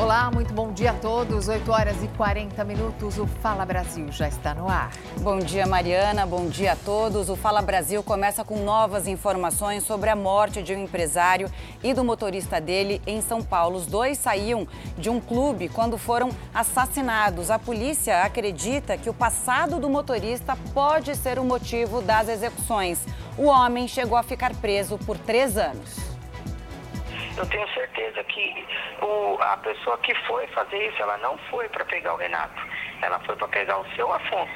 Olá, muito bom dia a todos. 8 horas e 40 minutos. O Fala Brasil já está no ar. Bom dia, Mariana. Bom dia a todos. O Fala Brasil começa com novas informações sobre a morte de um empresário e do motorista dele em São Paulo. Os dois saíam de um clube quando foram assassinados. A polícia acredita que o passado do motorista pode ser o motivo das execuções. O homem chegou a ficar preso por três anos eu tenho certeza que o, a pessoa que foi fazer isso, ela não foi para pegar o Renato, ela foi para pegar o seu Afonso.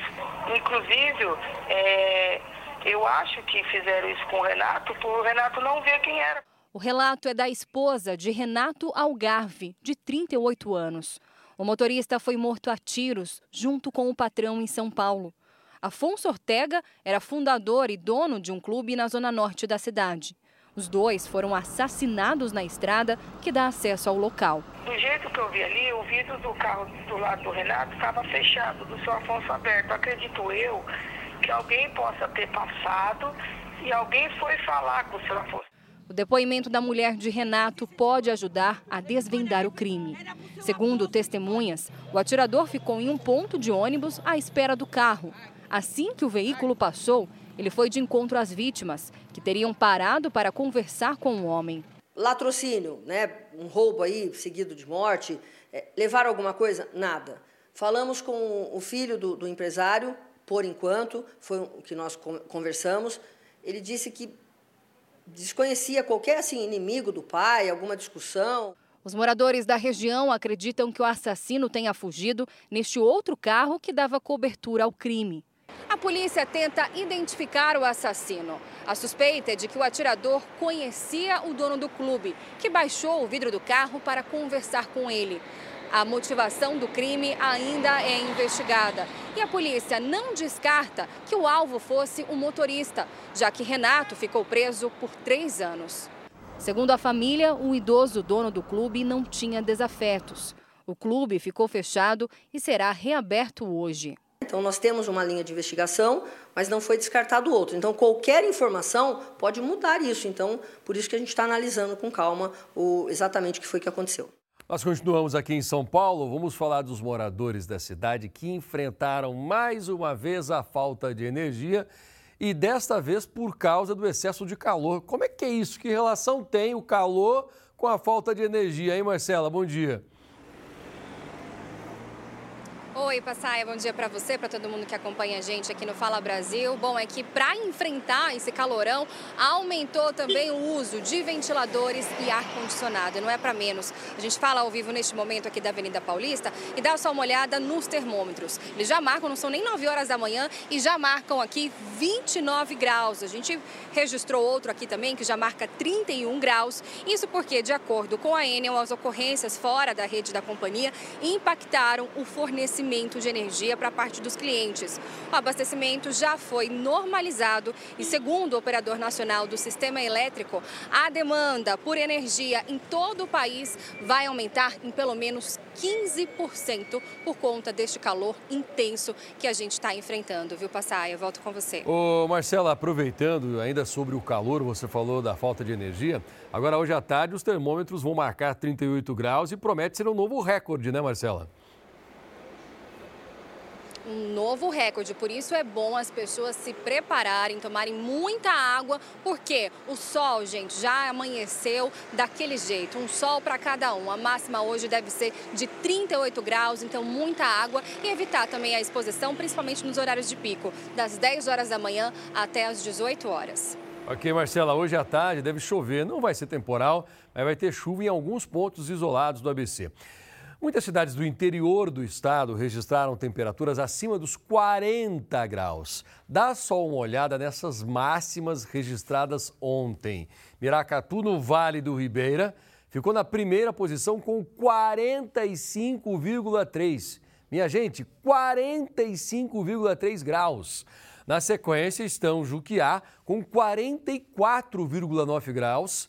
Inclusive, é, eu acho que fizeram isso com o Renato por o Renato não ver quem era. O relato é da esposa de Renato Algarve, de 38 anos. O motorista foi morto a tiros junto com o patrão em São Paulo. Afonso Ortega era fundador e dono de um clube na zona norte da cidade. Os dois foram assassinados na estrada que dá acesso ao local. Do jeito que eu vi ali, o vidro do carro do lado do Renato estava fechado, do seu Afonso aberto. Acredito eu que alguém possa ter passado e alguém foi falar com o seu Afonso. O depoimento da mulher de Renato pode ajudar a desvendar o crime. Segundo testemunhas, o atirador ficou em um ponto de ônibus à espera do carro. Assim que o veículo passou, ele foi de encontro às vítimas, que teriam parado para conversar com o homem. Latrocínio, né? um roubo aí seguido de morte, é, levar alguma coisa? Nada. Falamos com o filho do, do empresário, por enquanto, foi o que nós conversamos. Ele disse que desconhecia qualquer assim, inimigo do pai, alguma discussão. Os moradores da região acreditam que o assassino tenha fugido neste outro carro que dava cobertura ao crime. A polícia tenta identificar o assassino. A suspeita é de que o atirador conhecia o dono do clube, que baixou o vidro do carro para conversar com ele. A motivação do crime ainda é investigada e a polícia não descarta que o alvo fosse o motorista, já que Renato ficou preso por três anos. Segundo a família, o idoso dono do clube não tinha desafetos. O clube ficou fechado e será reaberto hoje. Então, nós temos uma linha de investigação, mas não foi descartado outro. Então, qualquer informação pode mudar isso. Então, por isso que a gente está analisando com calma o, exatamente o que foi que aconteceu. Nós continuamos aqui em São Paulo. Vamos falar dos moradores da cidade que enfrentaram mais uma vez a falta de energia e desta vez por causa do excesso de calor. Como é que é isso? Que relação tem o calor com a falta de energia, hein, Marcela? Bom dia. Oi, Passaia, bom dia para você, para todo mundo que acompanha a gente aqui no Fala Brasil. Bom, é que para enfrentar esse calorão, aumentou também o uso de ventiladores e ar-condicionado. Não é para menos. A gente fala ao vivo neste momento aqui da Avenida Paulista e dá só uma olhada nos termômetros. Eles já marcam, não são nem 9 horas da manhã e já marcam aqui 29 graus. A gente registrou outro aqui também que já marca 31 graus. Isso porque, de acordo com a Enel, as ocorrências fora da rede da companhia impactaram o fornecimento de energia para parte dos clientes. O abastecimento já foi normalizado e, segundo o operador nacional do sistema elétrico, a demanda por energia em todo o país vai aumentar em pelo menos 15% por conta deste calor intenso que a gente está enfrentando, viu, Passaia? Volto com você. Ô, Marcela, aproveitando ainda sobre o calor, você falou da falta de energia. Agora, hoje à tarde, os termômetros vão marcar 38 graus e promete ser um novo recorde, né, Marcela? Um novo recorde. Por isso é bom as pessoas se prepararem, tomarem muita água, porque o sol, gente, já amanheceu daquele jeito, um sol para cada um. A máxima hoje deve ser de 38 graus, então muita água e evitar também a exposição, principalmente nos horários de pico, das 10 horas da manhã até as 18 horas. Ok, Marcela, hoje à tarde deve chover, não vai ser temporal, mas vai ter chuva em alguns pontos isolados do ABC. Muitas cidades do interior do estado registraram temperaturas acima dos 40 graus. Dá só uma olhada nessas máximas registradas ontem. Miracatu, no Vale do Ribeira, ficou na primeira posição com 45,3. Minha gente, 45,3 graus. Na sequência estão Juquiá com 44,9 graus.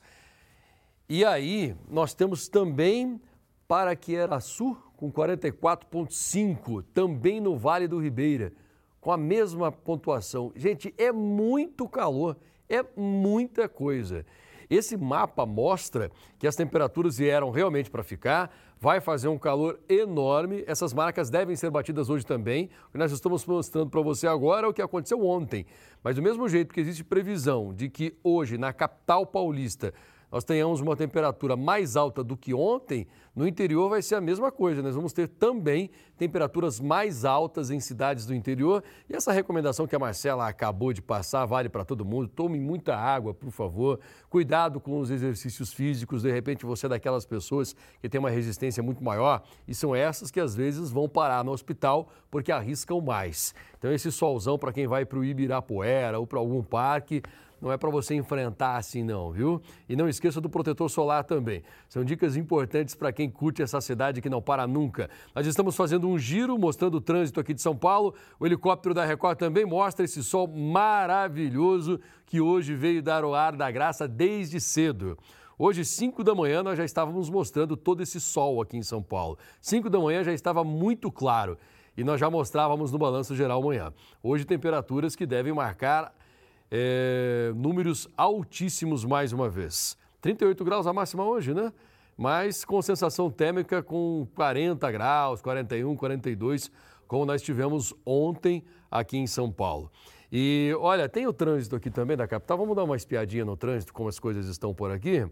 E aí nós temos também Paraqueraçu, com 44,5, também no Vale do Ribeira, com a mesma pontuação. Gente, é muito calor, é muita coisa. Esse mapa mostra que as temperaturas vieram realmente para ficar, vai fazer um calor enorme. Essas marcas devem ser batidas hoje também. O que nós estamos mostrando para você agora é o que aconteceu ontem. Mas do mesmo jeito que existe previsão de que hoje, na capital paulista, nós tenhamos uma temperatura mais alta do que ontem, no interior vai ser a mesma coisa. Nós vamos ter também temperaturas mais altas em cidades do interior. E essa recomendação que a Marcela acabou de passar vale para todo mundo. Tome muita água, por favor. Cuidado com os exercícios físicos. De repente você é daquelas pessoas que tem uma resistência muito maior e são essas que às vezes vão parar no hospital porque arriscam mais. Então esse solzão para quem vai para o Ibirapuera ou para algum parque, não é para você enfrentar assim não, viu? E não esqueça do protetor solar também. São dicas importantes para quem curte essa cidade que não para nunca. Nós estamos fazendo um giro mostrando o trânsito aqui de São Paulo. O helicóptero da Record também mostra esse sol maravilhoso que hoje veio dar o ar da graça desde cedo. Hoje, 5 da manhã, nós já estávamos mostrando todo esse sol aqui em São Paulo. 5 da manhã já estava muito claro e nós já mostrávamos no balanço geral amanhã. Hoje, temperaturas que devem marcar é, números altíssimos mais uma vez. 38 graus a máxima hoje, né? Mas com sensação térmica com 40 graus, 41, 42, como nós tivemos ontem aqui em São Paulo. E olha, tem o trânsito aqui também da capital. Vamos dar uma espiadinha no trânsito, como as coisas estão por aqui.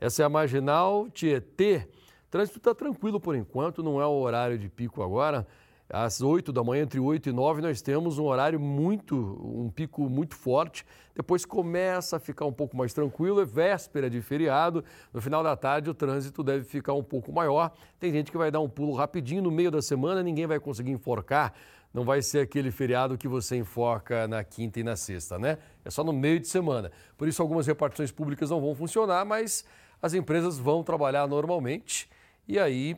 Essa é a marginal Tietê. O trânsito está tranquilo por enquanto, não é o horário de pico agora às 8 da manhã, entre 8 e 9, nós temos um horário muito, um pico muito forte. Depois começa a ficar um pouco mais tranquilo, é véspera de feriado. No final da tarde, o trânsito deve ficar um pouco maior. Tem gente que vai dar um pulo rapidinho no meio da semana, ninguém vai conseguir enforcar. Não vai ser aquele feriado que você enfoca na quinta e na sexta, né? É só no meio de semana. Por isso, algumas repartições públicas não vão funcionar, mas as empresas vão trabalhar normalmente. E aí,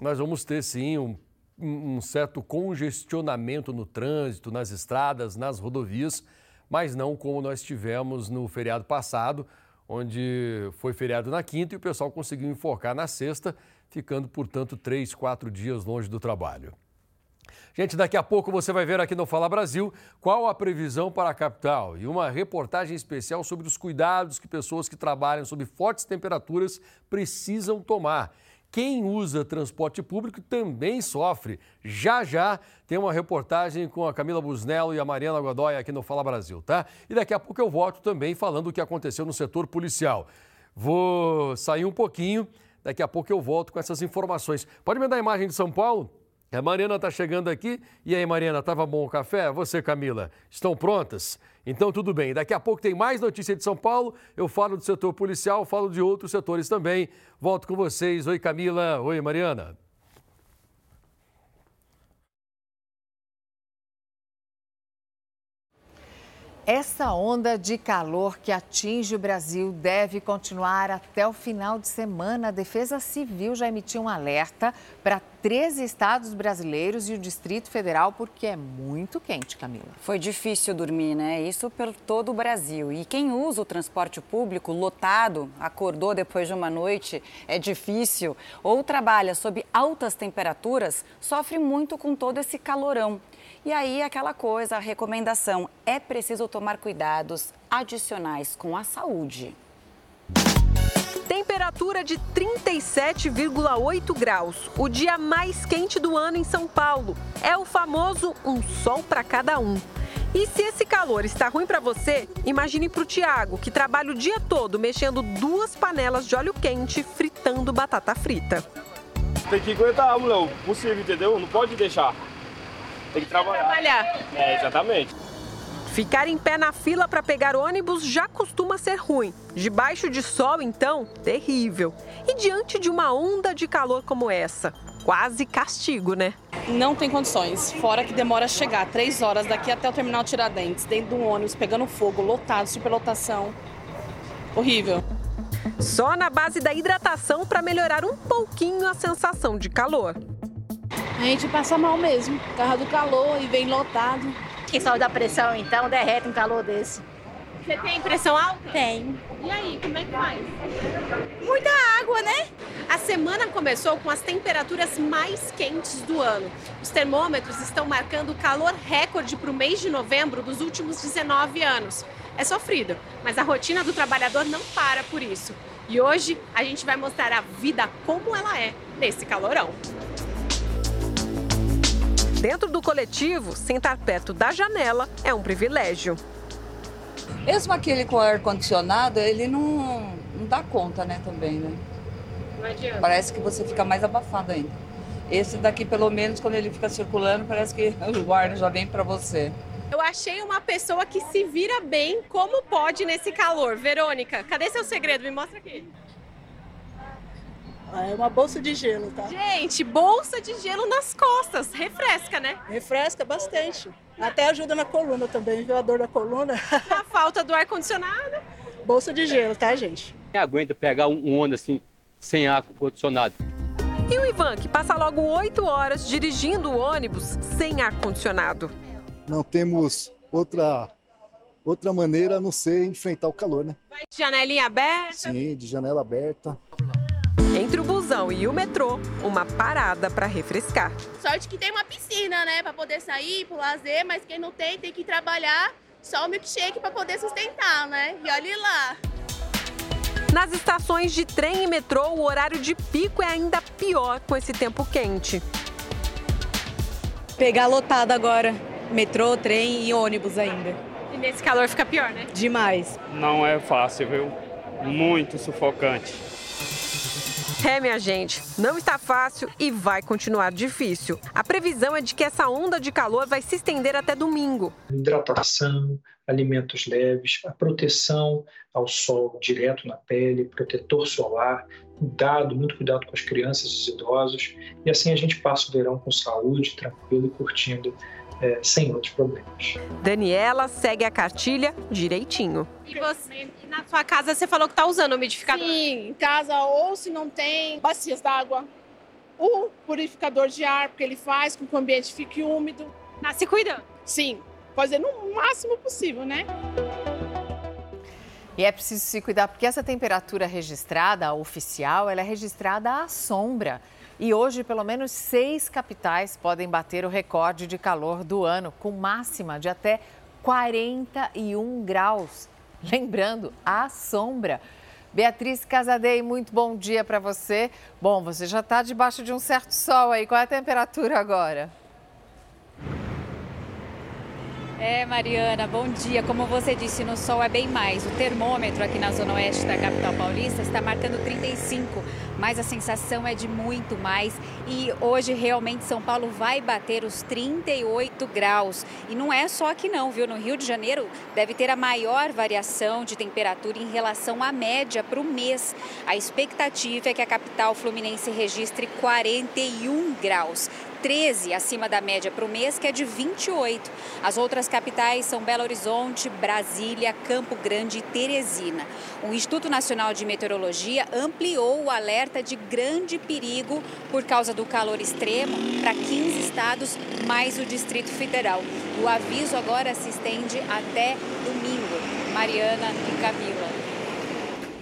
nós vamos ter sim um um certo congestionamento no trânsito, nas estradas, nas rodovias, mas não como nós tivemos no feriado passado, onde foi feriado na quinta e o pessoal conseguiu enfocar na sexta, ficando, portanto, três, quatro dias longe do trabalho. Gente, daqui a pouco você vai ver aqui no Fala Brasil qual a previsão para a capital e uma reportagem especial sobre os cuidados que pessoas que trabalham sob fortes temperaturas precisam tomar. Quem usa transporte público também sofre. Já já tem uma reportagem com a Camila Busnello e a Mariana Godoy aqui no Fala Brasil, tá? E daqui a pouco eu volto também falando o que aconteceu no setor policial. Vou sair um pouquinho, daqui a pouco eu volto com essas informações. Pode me dar a imagem de São Paulo? A Mariana está chegando aqui. E aí, Mariana, estava bom o café? Você, Camila, estão prontas? Então, tudo bem. Daqui a pouco tem mais notícia de São Paulo. Eu falo do setor policial, falo de outros setores também. Volto com vocês. Oi, Camila. Oi, Mariana. Essa onda de calor que atinge o Brasil deve continuar até o final de semana. A Defesa Civil já emitiu um alerta para 13 estados brasileiros e o Distrito Federal, porque é muito quente, Camila. Foi difícil dormir, né? Isso por todo o Brasil. E quem usa o transporte público lotado, acordou depois de uma noite, é difícil, ou trabalha sob altas temperaturas, sofre muito com todo esse calorão. E aí, aquela coisa, a recomendação: é preciso tomar cuidados adicionais com a saúde. Temperatura de 37,8 graus, o dia mais quente do ano em São Paulo. É o famoso um sol para cada um. E se esse calor está ruim para você, imagine para o Tiago, que trabalha o dia todo mexendo duas panelas de óleo quente fritando batata frita. Tem que aguentar, não, possível, entendeu? Não pode deixar. Tem que trabalhar. trabalhar. É, exatamente. Ficar em pé na fila para pegar ônibus já costuma ser ruim. Debaixo de sol, então, terrível. E diante de uma onda de calor como essa, quase castigo, né? Não tem condições. Fora que demora a chegar, três horas daqui até o terminal Tiradentes, dentro do ônibus, pegando fogo, lotado, superlotação. Horrível. Só na base da hidratação para melhorar um pouquinho a sensação de calor. A gente passa mal mesmo, por causa do calor e vem lotado. Quem sobe da pressão, então, derrete um calor desse. Você tem pressão alta? Tem. E aí, como é que faz? Muita água, né? A semana começou com as temperaturas mais quentes do ano. Os termômetros estão marcando calor recorde para o mês de novembro dos últimos 19 anos. é sofrido, mas a rotina do trabalhador não para por isso. E hoje a gente vai mostrar a vida como ela é nesse calorão. Dentro do coletivo, sentar perto da janela é um privilégio. Mesmo aquele com ar-condicionado, ele não, não dá conta, né, também, né? Não adianta. Parece que você fica mais abafado ainda. Esse daqui, pelo menos, quando ele fica circulando, parece que o ar já vem para você. Eu achei uma pessoa que se vira bem como pode nesse calor. Verônica, cadê seu segredo? Me mostra aqui. É uma bolsa de gelo, tá? Gente, bolsa de gelo nas costas. Refresca, né? Refresca bastante. Até ajuda na coluna também, viu? A dor da coluna. A falta do ar-condicionado. Bolsa de gelo, tá, gente? Quem aguenta pegar um onda assim, sem ar-condicionado? E o Ivan, que passa logo oito horas dirigindo o ônibus sem ar-condicionado. Não temos outra, outra maneira a não ser enfrentar o calor, né? Vai de janelinha aberta? Sim, de janela aberta. Entre o busão e o metrô, uma parada para refrescar. Sorte que tem uma piscina, né, para poder sair, pro lazer, mas quem não tem, tem que trabalhar só o milkshake para poder sustentar, né? E olhe lá. Nas estações de trem e metrô, o horário de pico é ainda pior com esse tempo quente. Pegar lotado agora. Metrô, trem e ônibus ainda. E nesse calor fica pior, né? Demais. Não é fácil, viu? Muito sufocante. É, minha gente, não está fácil e vai continuar difícil. A previsão é de que essa onda de calor vai se estender até domingo. Hidratação, alimentos leves, a proteção ao sol direto na pele, protetor solar, cuidado, muito cuidado com as crianças e os idosos. E assim a gente passa o verão com saúde, tranquilo e curtindo é, sem outros problemas. Daniela segue a cartilha direitinho. E você, na sua casa, você falou que está usando umidificador? Sim, em casa, ou se não tem, bacias d'água. O purificador de ar, porque ele faz com que o ambiente fique úmido. Tá se cuidando? Sim, fazer no máximo possível, né? E é preciso se cuidar, porque essa temperatura registrada, oficial, ela é registrada à sombra. E hoje, pelo menos seis capitais podem bater o recorde de calor do ano, com máxima de até 41 graus. Lembrando, à sombra. Beatriz Casadei, muito bom dia para você. Bom, você já está debaixo de um certo sol aí. Qual é a temperatura agora? É, Mariana, bom dia. Como você disse, no sol é bem mais. O termômetro aqui na zona oeste da capital paulista está marcando 35, mas a sensação é de muito mais. E hoje realmente São Paulo vai bater os 38 graus. E não é só aqui não, viu? No Rio de Janeiro deve ter a maior variação de temperatura em relação à média para o mês. A expectativa é que a capital fluminense registre 41 graus. 13 acima da média para o mês, que é de 28. As outras capitais são Belo Horizonte, Brasília, Campo Grande e Teresina. O Instituto Nacional de Meteorologia ampliou o alerta de grande perigo por causa do calor extremo para 15 estados, mais o Distrito Federal. O aviso agora se estende até domingo. Mariana e Camila.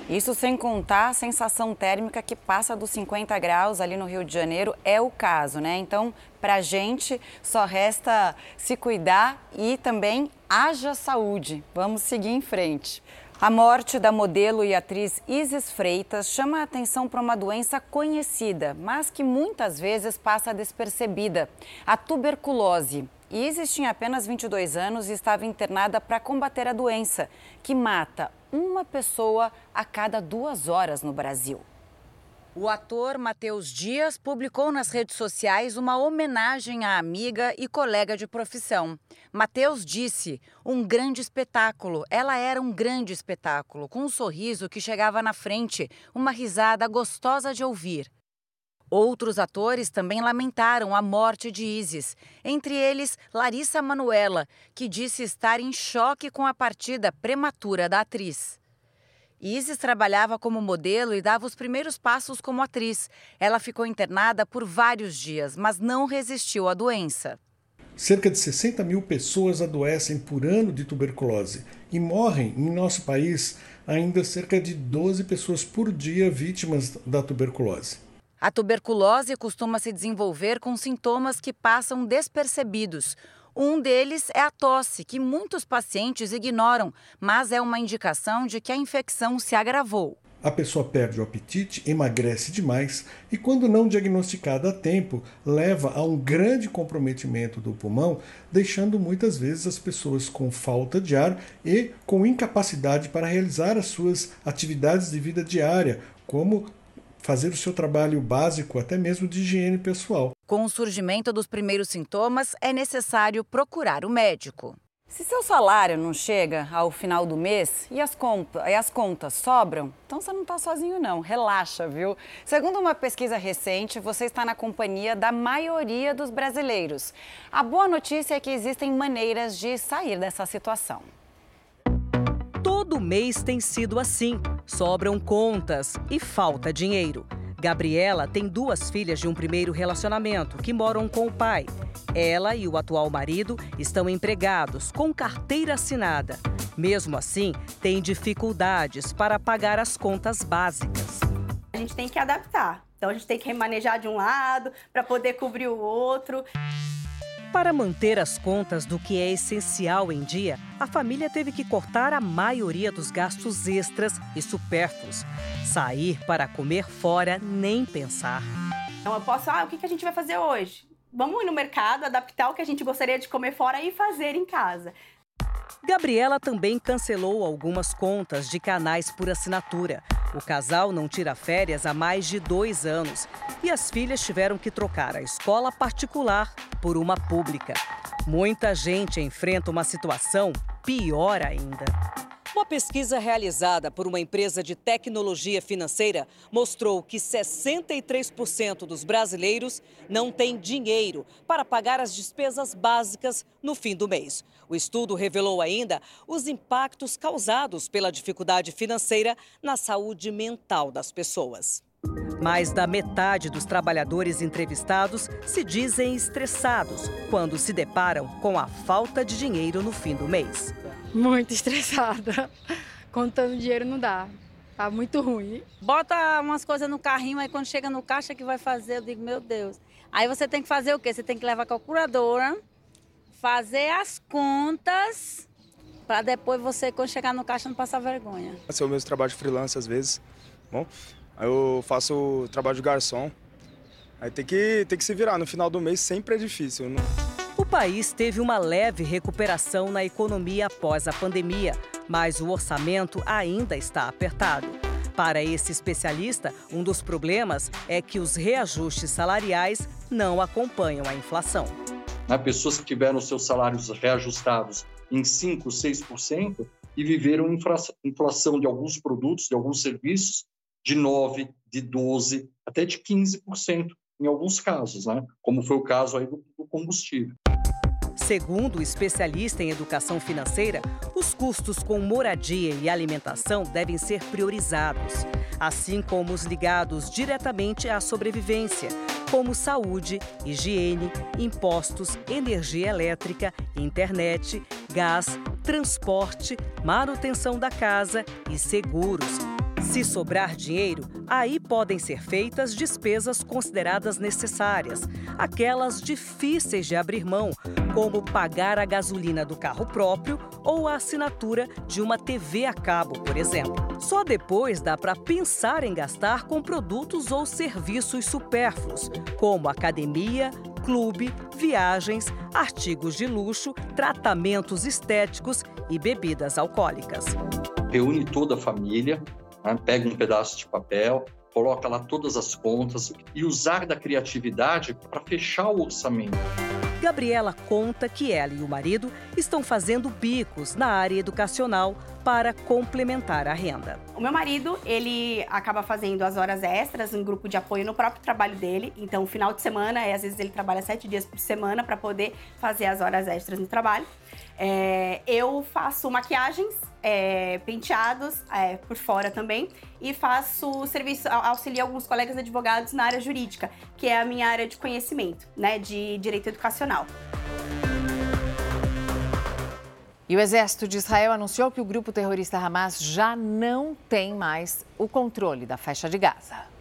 Isso sem contar a sensação térmica que passa dos 50 graus ali no Rio de Janeiro, é o caso, né? Então, pra gente só resta se cuidar e também haja saúde. Vamos seguir em frente. A morte da modelo e atriz Isis Freitas chama a atenção para uma doença conhecida, mas que muitas vezes passa despercebida: a tuberculose. Isis tinha apenas 22 anos e estava internada para combater a doença, que mata uma pessoa a cada duas horas no Brasil. O ator Matheus Dias publicou nas redes sociais uma homenagem à amiga e colega de profissão. Matheus disse: um grande espetáculo. Ela era um grande espetáculo, com um sorriso que chegava na frente, uma risada gostosa de ouvir. Outros atores também lamentaram a morte de Isis, entre eles Larissa Manuela, que disse estar em choque com a partida prematura da atriz. Isis trabalhava como modelo e dava os primeiros passos como atriz. Ela ficou internada por vários dias, mas não resistiu à doença. Cerca de 60 mil pessoas adoecem por ano de tuberculose e morrem em nosso país ainda cerca de 12 pessoas por dia vítimas da tuberculose. A tuberculose costuma se desenvolver com sintomas que passam despercebidos. Um deles é a tosse, que muitos pacientes ignoram, mas é uma indicação de que a infecção se agravou. A pessoa perde o apetite, emagrece demais e, quando não diagnosticada a tempo, leva a um grande comprometimento do pulmão, deixando muitas vezes as pessoas com falta de ar e com incapacidade para realizar as suas atividades de vida diária, como fazer o seu trabalho básico, até mesmo de higiene pessoal. Com o surgimento dos primeiros sintomas, é necessário procurar o médico. Se seu salário não chega ao final do mês e as, contas, e as contas sobram, então você não está sozinho não, relaxa, viu? Segundo uma pesquisa recente, você está na companhia da maioria dos brasileiros. A boa notícia é que existem maneiras de sair dessa situação. Todo mês tem sido assim, sobram contas e falta dinheiro. Gabriela tem duas filhas de um primeiro relacionamento que moram com o pai. Ela e o atual marido estão empregados, com carteira assinada. Mesmo assim, tem dificuldades para pagar as contas básicas. A gente tem que adaptar. Então a gente tem que remanejar de um lado para poder cobrir o outro. Para manter as contas do que é essencial em dia, a família teve que cortar a maioria dos gastos extras e supérfluos. Sair para comer fora, nem pensar. Então eu posso, ah, o que a gente vai fazer hoje? Vamos ir no mercado, adaptar o que a gente gostaria de comer fora e fazer em casa. Gabriela também cancelou algumas contas de canais por assinatura. O casal não tira férias há mais de dois anos e as filhas tiveram que trocar a escola particular por uma pública. Muita gente enfrenta uma situação pior ainda. Uma pesquisa realizada por uma empresa de tecnologia financeira mostrou que 63% dos brasileiros não têm dinheiro para pagar as despesas básicas no fim do mês. O estudo revelou ainda os impactos causados pela dificuldade financeira na saúde mental das pessoas. Mais da metade dos trabalhadores entrevistados se dizem estressados quando se deparam com a falta de dinheiro no fim do mês muito estressada. Contando dinheiro não dá. Tá muito ruim. Bota umas coisas no carrinho, aí quando chega no caixa que vai fazer, eu digo, meu Deus. Aí você tem que fazer o quê? Você tem que levar a calculadora, fazer as contas, para depois você, quando chegar no caixa, não passar vergonha. Esse é o meu trabalho de freelance às vezes. Bom, aí eu faço o trabalho de garçom. Aí tem que, tem que se virar. No final do mês sempre é difícil. Não... O país teve uma leve recuperação na economia após a pandemia, mas o orçamento ainda está apertado. Para esse especialista, um dos problemas é que os reajustes salariais não acompanham a inflação. Há pessoas que tiveram seus salários reajustados em 5%, 6% e viveram inflação de alguns produtos, de alguns serviços, de 9%, de 12%, até de 15% em alguns casos, né? como foi o caso aí do, do combustível. Segundo o especialista em educação financeira, os custos com moradia e alimentação devem ser priorizados, assim como os ligados diretamente à sobrevivência, como saúde, higiene, impostos, energia elétrica, internet, gás, transporte, manutenção da casa e seguros. Se sobrar dinheiro, aí podem ser feitas despesas consideradas necessárias, aquelas difíceis de abrir mão, como pagar a gasolina do carro próprio ou a assinatura de uma TV a cabo, por exemplo. Só depois dá para pensar em gastar com produtos ou serviços supérfluos, como academia, clube, viagens, artigos de luxo, tratamentos estéticos e bebidas alcoólicas. Reúne toda a família né? Pega um pedaço de papel, coloca lá todas as contas e usar da criatividade para fechar o orçamento. Gabriela conta que ela e o marido estão fazendo bicos na área educacional para complementar a renda. O meu marido, ele acaba fazendo as horas extras em grupo de apoio no próprio trabalho dele. Então, final de semana, às vezes ele trabalha sete dias por semana para poder fazer as horas extras no trabalho. É, eu faço maquiagens, é, penteados é, por fora também e faço serviço, auxilio alguns colegas advogados na área jurídica, que é a minha área de conhecimento, né, de direito educacional. E o exército de Israel anunciou que o grupo terrorista Hamas já não tem mais o controle da faixa de Gaza.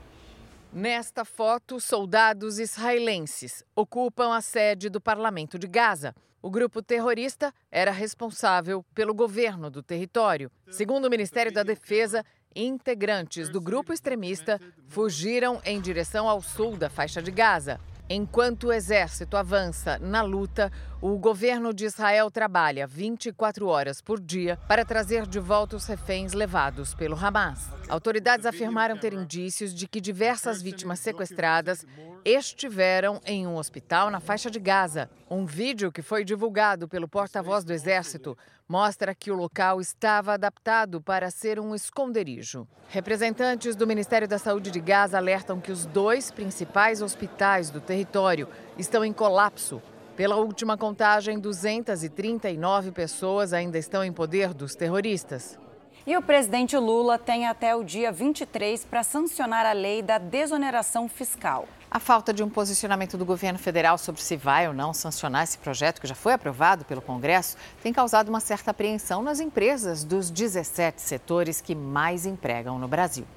Nesta foto, soldados israelenses ocupam a sede do parlamento de Gaza. O grupo terrorista era responsável pelo governo do território. Segundo o Ministério da Defesa, integrantes do grupo extremista fugiram em direção ao sul da faixa de Gaza. Enquanto o exército avança na luta, o governo de Israel trabalha 24 horas por dia para trazer de volta os reféns levados pelo Hamas. Autoridades afirmaram ter indícios de que diversas vítimas sequestradas estiveram em um hospital na faixa de Gaza. Um vídeo que foi divulgado pelo porta-voz do exército mostra que o local estava adaptado para ser um esconderijo. Representantes do Ministério da Saúde de Gaza alertam que os dois principais hospitais do território estão em colapso. Pela última contagem, 239 pessoas ainda estão em poder dos terroristas. E o presidente Lula tem até o dia 23 para sancionar a lei da desoneração fiscal. A falta de um posicionamento do governo federal sobre se vai ou não sancionar esse projeto, que já foi aprovado pelo Congresso, tem causado uma certa apreensão nas empresas dos 17 setores que mais empregam no Brasil.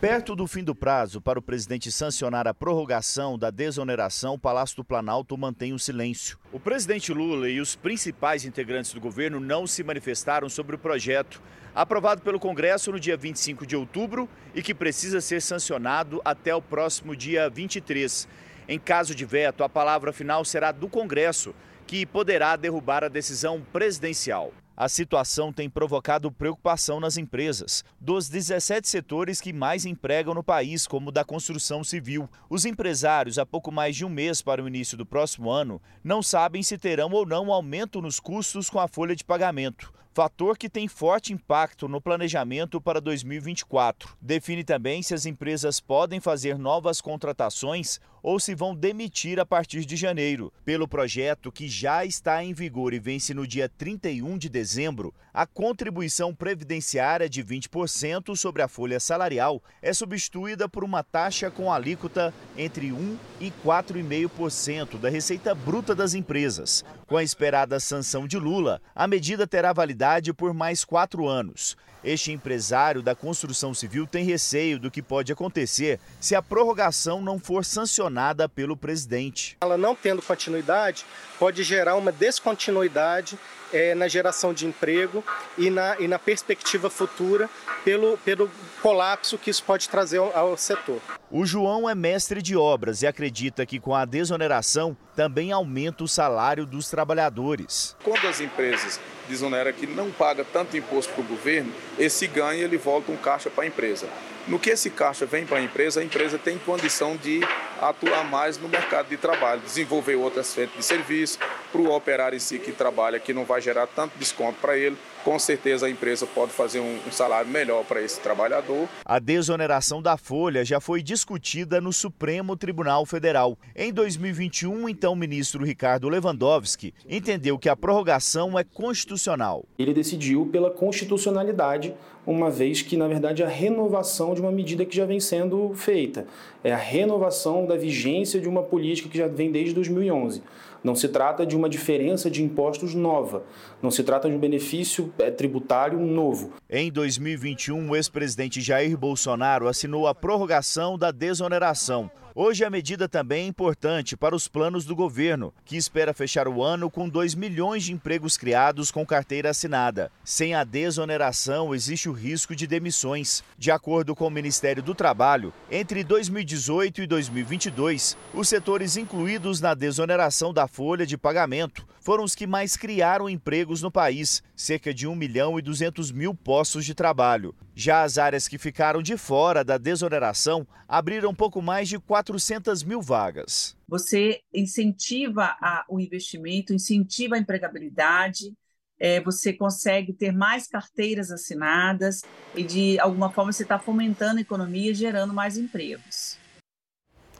Perto do fim do prazo para o presidente sancionar a prorrogação da desoneração, o Palácio do Planalto mantém o silêncio. O presidente Lula e os principais integrantes do governo não se manifestaram sobre o projeto, aprovado pelo Congresso no dia 25 de outubro e que precisa ser sancionado até o próximo dia 23. Em caso de veto, a palavra final será do Congresso, que poderá derrubar a decisão presidencial. A situação tem provocado preocupação nas empresas. Dos 17 setores que mais empregam no país, como o da construção civil, os empresários, há pouco mais de um mês para o início do próximo ano, não sabem se terão ou não aumento nos custos com a folha de pagamento fator que tem forte impacto no planejamento para 2024. Define também se as empresas podem fazer novas contratações ou se vão demitir a partir de janeiro. Pelo projeto que já está em vigor e vence no dia 31 de dezembro, a contribuição previdenciária de 20% sobre a folha salarial é substituída por uma taxa com alíquota entre 1 e 4,5% da receita bruta das empresas. Com a esperada sanção de Lula, a medida terá validade por mais quatro anos. Este empresário da construção civil tem receio do que pode acontecer se a prorrogação não for sancionada pelo presidente. Ela não tendo continuidade, pode gerar uma descontinuidade é, na geração de emprego e na, e na perspectiva futura pelo, pelo colapso que isso pode trazer ao, ao setor. O João é mestre de obras e acredita que com a desoneração também aumenta o salário dos trabalhadores. Quando as empresas desonera que não paga tanto imposto para o governo, esse ganho ele volta um caixa para a empresa. No que esse caixa vem para a empresa, a empresa tem condição de atuar mais no mercado de trabalho, desenvolver outras frentes de serviço, para o operário em si que trabalha, que não vai gerar tanto desconto para ele, com certeza a empresa pode fazer um, um salário melhor para esse trabalhador. A desoneração da folha já foi discutida no Supremo Tribunal Federal. Em 2021, então, o ministro Ricardo Lewandowski entendeu que a prorrogação é constitucional. Ele decidiu pela constitucionalidade, uma vez que, na verdade, a renovação de uma medida que já vem sendo feita. É a renovação da vigência de uma política que já vem desde 2011. Não se trata de uma diferença de impostos nova, não se trata de um benefício é, tributário novo. Em 2021, o ex-presidente Jair Bolsonaro assinou a prorrogação da desoneração. Hoje a medida também é importante para os planos do governo, que espera fechar o ano com 2 milhões de empregos criados com carteira assinada. Sem a desoneração, existe o risco de demissões. De acordo com o Ministério do Trabalho, entre 2018 e 2022, os setores incluídos na desoneração da folha de pagamento foram os que mais criaram empregos no país, cerca de 1 milhão e 200 mil postos de trabalho. Já as áreas que ficaram de fora da desoneração abriram pouco mais de 400 mil vagas. Você incentiva a, o investimento, incentiva a empregabilidade, é, você consegue ter mais carteiras assinadas e, de alguma forma, você está fomentando a economia e gerando mais empregos.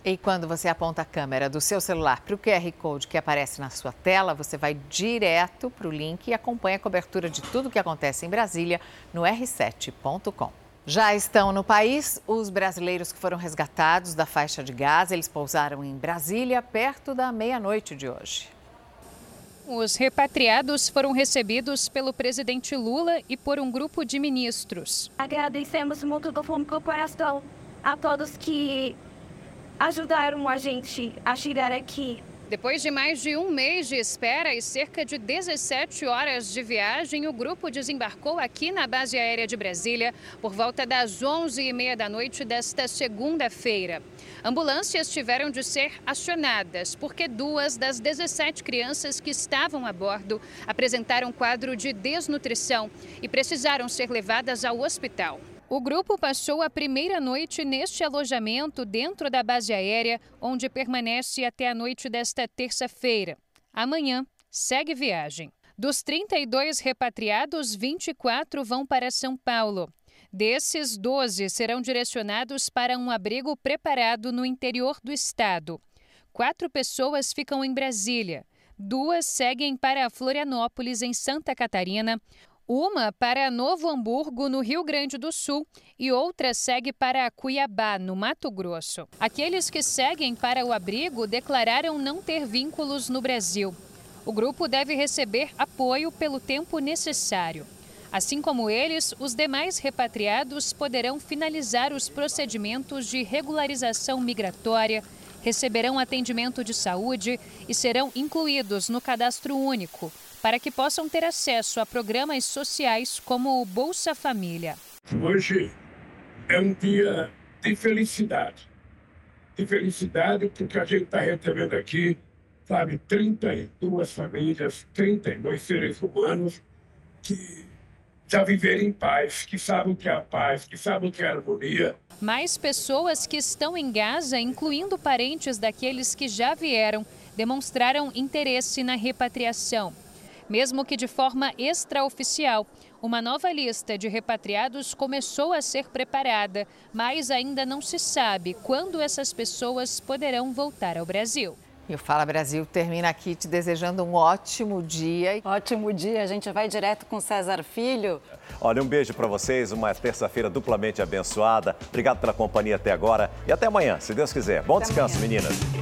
E quando você aponta a câmera do seu celular para o QR Code que aparece na sua tela, você vai direto para o link e acompanha a cobertura de tudo o que acontece em Brasília no r7.com. Já estão no país os brasileiros que foram resgatados da faixa de Gaza. Eles pousaram em Brasília perto da meia-noite de hoje. Os repatriados foram recebidos pelo presidente Lula e por um grupo de ministros. Agradecemos muito do fundo do coração a todos que ajudaram a gente a chegar aqui. Depois de mais de um mês de espera e cerca de 17 horas de viagem, o grupo desembarcou aqui na base aérea de Brasília por volta das 11h30 da noite desta segunda-feira. Ambulâncias tiveram de ser acionadas porque duas das 17 crianças que estavam a bordo apresentaram quadro de desnutrição e precisaram ser levadas ao hospital. O grupo passou a primeira noite neste alojamento dentro da base aérea, onde permanece até a noite desta terça-feira. Amanhã segue viagem. Dos 32 repatriados, 24 vão para São Paulo. Desses, 12 serão direcionados para um abrigo preparado no interior do estado. Quatro pessoas ficam em Brasília. Duas seguem para Florianópolis, em Santa Catarina. Uma para Novo Hamburgo, no Rio Grande do Sul, e outra segue para Cuiabá, no Mato Grosso. Aqueles que seguem para o abrigo declararam não ter vínculos no Brasil. O grupo deve receber apoio pelo tempo necessário. Assim como eles, os demais repatriados poderão finalizar os procedimentos de regularização migratória, receberão atendimento de saúde e serão incluídos no cadastro único para que possam ter acesso a programas sociais como o Bolsa Família. Hoje é um dia de felicidade. De felicidade porque a gente está recebendo aqui, sabe, 32 famílias, 32 seres humanos que já viveram em paz, que sabem o que é a paz, que sabem o que é a harmonia. Mais pessoas que estão em Gaza, incluindo parentes daqueles que já vieram, demonstraram interesse na repatriação mesmo que de forma extraoficial. Uma nova lista de repatriados começou a ser preparada, mas ainda não se sabe quando essas pessoas poderão voltar ao Brasil. E o Fala Brasil termina aqui te desejando um ótimo dia. Ótimo dia, a gente vai direto com César Filho. Olha, um beijo para vocês, uma terça-feira duplamente abençoada. Obrigado pela companhia até agora e até amanhã, se Deus quiser. Bom até descanso, amanhã. meninas.